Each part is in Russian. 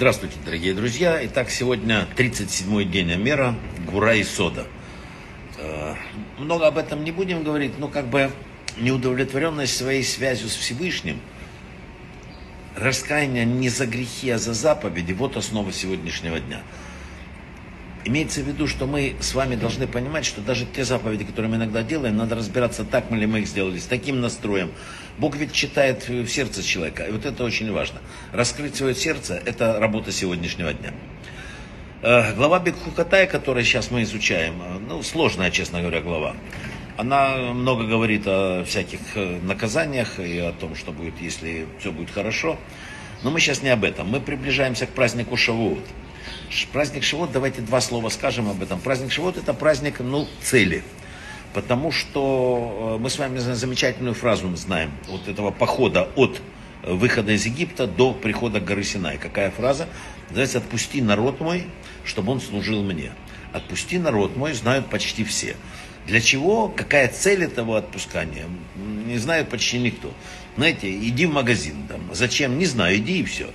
Здравствуйте, дорогие друзья. Итак, сегодня 37-й день Амера, Гура и Сода. Э, много об этом не будем говорить, но как бы неудовлетворенность своей связью с Всевышним, раскаяние не за грехи, а за заповеди, вот основа сегодняшнего дня. Имеется в виду, что мы с вами должны понимать, что даже те заповеди, которые мы иногда делаем, надо разбираться, так мы ли мы их сделали, с таким настроем. Бог ведь читает в сердце человека, и вот это очень важно. Раскрыть свое сердце – это работа сегодняшнего дня. Э, глава Бекхукатай, которую сейчас мы изучаем, э, ну, сложная, честно говоря, глава. Она много говорит о всяких э, наказаниях и о том, что будет, если все будет хорошо. Но мы сейчас не об этом. Мы приближаемся к празднику Шавуот. Праздник Шивот, давайте два слова скажем об этом. Праздник Шивот это праздник, ну, цели. Потому что э, мы с вами замечательную фразу знаем, вот этого похода от выхода из Египта до прихода горы Синай. Какая фраза? Называется «Отпусти народ мой, чтобы он служил мне». «Отпусти народ мой» знают почти все. Для чего, какая цель этого отпускания, не знает почти никто. Знаете, иди в магазин, там, зачем, не знаю, иди и все.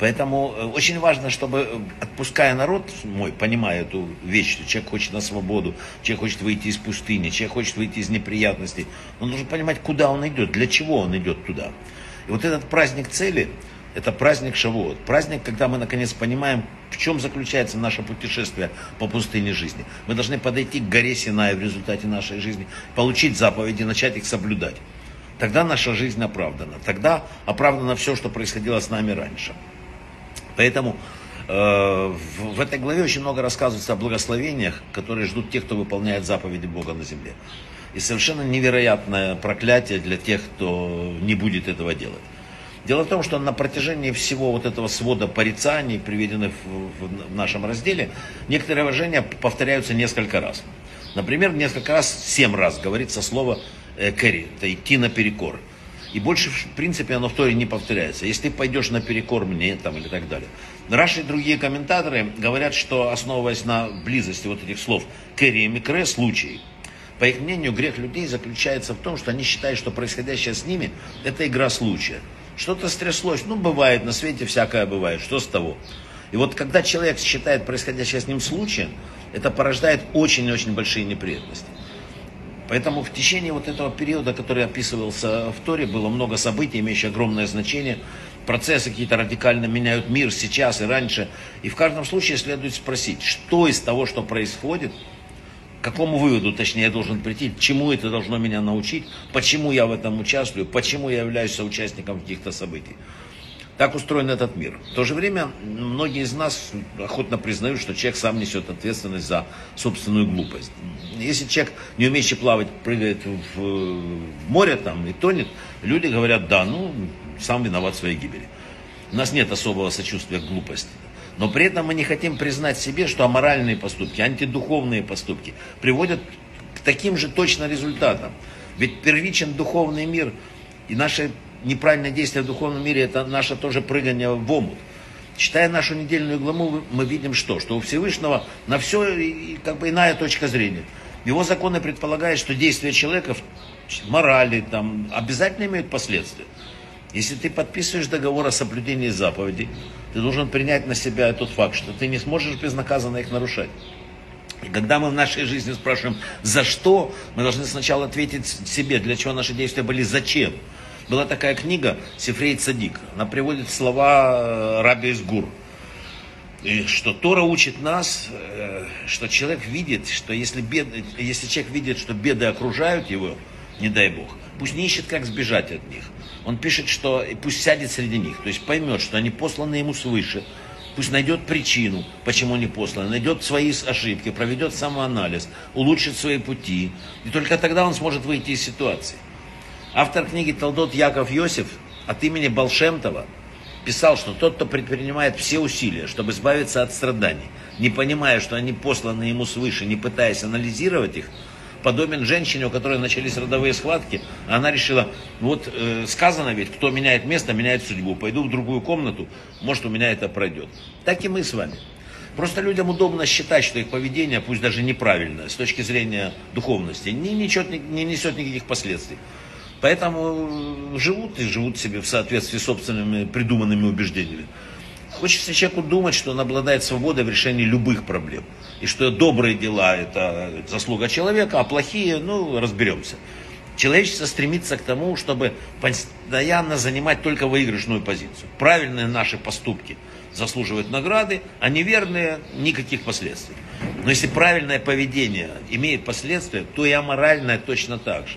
Поэтому э, очень важно, чтобы, э, отпуская народ мой, понимая эту вещь, что человек хочет на свободу, человек хочет выйти из пустыни, человек хочет выйти из неприятностей, он должен понимать, куда он идет, для чего он идет туда. И вот этот праздник цели, это праздник Шавуот. Праздник, когда мы наконец понимаем, в чем заключается наше путешествие по пустыне жизни. Мы должны подойти к горе Синай в результате нашей жизни, получить заповеди, начать их соблюдать. Тогда наша жизнь оправдана. Тогда оправдано все, что происходило с нами раньше. Поэтому э, в, этой главе очень много рассказывается о благословениях, которые ждут тех, кто выполняет заповеди Бога на земле. И совершенно невероятное проклятие для тех, кто не будет этого делать. Дело в том, что на протяжении всего вот этого свода порицаний, приведенных в, нашем разделе, некоторые выражения повторяются несколько раз. Например, несколько раз, семь раз говорится слово э, «кэри», это «идти наперекор». И больше, в принципе, оно в Торе не повторяется. Если ты пойдешь наперекор мне там, или так далее. Раши и другие комментаторы говорят, что основываясь на близости вот этих слов «кэри» и «микре» случай, по их мнению, грех людей заключается в том, что они считают, что происходящее с ними – это игра случая. Что-то стряслось, ну, бывает, на свете всякое бывает, что с того? И вот когда человек считает происходящее с ним случаем, это порождает очень-очень большие неприятности. Поэтому в течение вот этого периода, который описывался в Торе, было много событий, имеющих огромное значение. Процессы какие-то радикально меняют мир сейчас и раньше. И в каждом случае следует спросить, что из того, что происходит, к какому выводу, точнее, я должен прийти, чему это должно меня научить, почему я в этом участвую, почему я являюсь соучастником каких-то событий. Так устроен этот мир. В то же время многие из нас охотно признают, что человек сам несет ответственность за собственную глупость. Если человек, не умеющий плавать, прыгает в море там и тонет, люди говорят, да, ну, сам виноват в своей гибели. У нас нет особого сочувствия к глупости. Но при этом мы не хотим признать себе, что аморальные поступки, антидуховные поступки приводят к таким же точно результатам. Ведь первичен духовный мир, и наше неправильное действие в духовном мире, это наше тоже прыгание в омут. Читая нашу недельную главу, мы видим что? Что у Всевышнего на все как бы иная точка зрения. Его законы предполагают, что действия человека, морали, там, обязательно имеют последствия. Если ты подписываешь договор о соблюдении заповедей, ты должен принять на себя этот факт, что ты не сможешь безнаказанно их нарушать. И когда мы в нашей жизни спрашиваем, за что, мы должны сначала ответить себе, для чего наши действия были, зачем. Была такая книга Сифрей Цадик. Она приводит слова э, Раби из Гур. И что Тора учит нас, э, что человек видит, что если, бед, если человек видит, что беды окружают его, не дай Бог, пусть не ищет, как сбежать от них. Он пишет, что пусть сядет среди них, то есть поймет, что они посланы ему свыше, пусть найдет причину, почему они посланы, найдет свои ошибки, проведет самоанализ, улучшит свои пути. И только тогда он сможет выйти из ситуации. Автор книги Талдот Яков Йосиф от имени Балшемтова писал, что тот, кто предпринимает все усилия, чтобы избавиться от страданий, не понимая, что они посланы ему свыше, не пытаясь анализировать их, подобен женщине, у которой начались родовые схватки, она решила, вот э, сказано ведь, кто меняет место, меняет судьбу, пойду в другую комнату, может у меня это пройдет. Так и мы с вами. Просто людям удобно считать, что их поведение, пусть даже неправильное, с точки зрения духовности, не, несет, не несет никаких последствий. Поэтому живут и живут себе в соответствии с собственными придуманными убеждениями. Хочется человеку думать, что он обладает свободой в решении любых проблем. И что добрые дела – это заслуга человека, а плохие, ну, разберемся. Человечество стремится к тому, чтобы постоянно занимать только выигрышную позицию. Правильные наши поступки заслуживают награды, а неверные – никаких последствий. Но если правильное поведение имеет последствия, то и аморальное точно так же.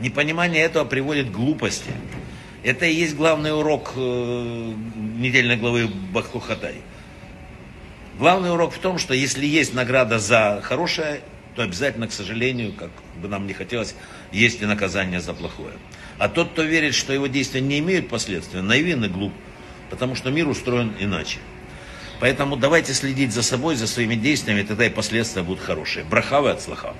Непонимание этого приводит к глупости. Это и есть главный урок э, недельной главы Бахтухатай. Главный урок в том, что если есть награда за хорошее, то обязательно, к сожалению, как бы нам не хотелось, есть и наказание за плохое. А тот, кто верит, что его действия не имеют последствий, наивен и глуп, потому что мир устроен иначе. Поэтому давайте следить за собой, за своими действиями, тогда и последствия будут хорошие. Брахавы от слаха.